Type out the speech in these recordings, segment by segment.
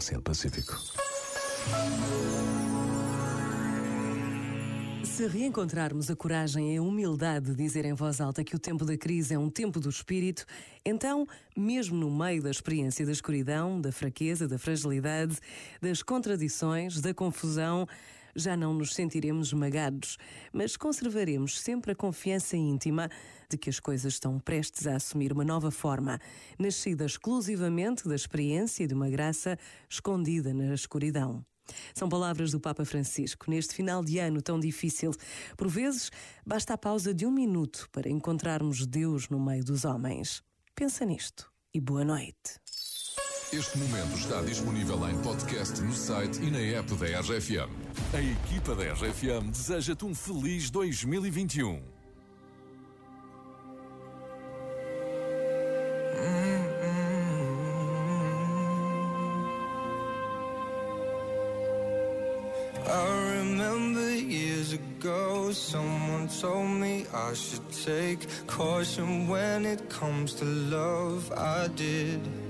Oceano Pacífico. Se reencontrarmos a coragem e a humildade de dizer em voz alta que o tempo da crise é um tempo do espírito, então, mesmo no meio da experiência da escuridão, da fraqueza, da fragilidade, das contradições, da confusão, já não nos sentiremos esmagados, mas conservaremos sempre a confiança íntima de que as coisas estão prestes a assumir uma nova forma, nascida exclusivamente da experiência de uma graça escondida na escuridão. São palavras do Papa Francisco neste final de ano tão difícil. Por vezes, basta a pausa de um minuto para encontrarmos Deus no meio dos homens. Pensa nisto e boa noite. Este momento está disponível em podcast no site e na app da RFM. A equipa da RFM deseja-te um feliz 2021. I remember years ago, someone told me I should take caution when it comes to love. I did.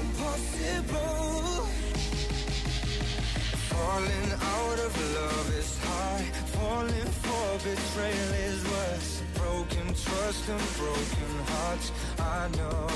impossible. Falling out of love is hard. Falling for betrayal is worse. Broken trust and broken hearts. I know,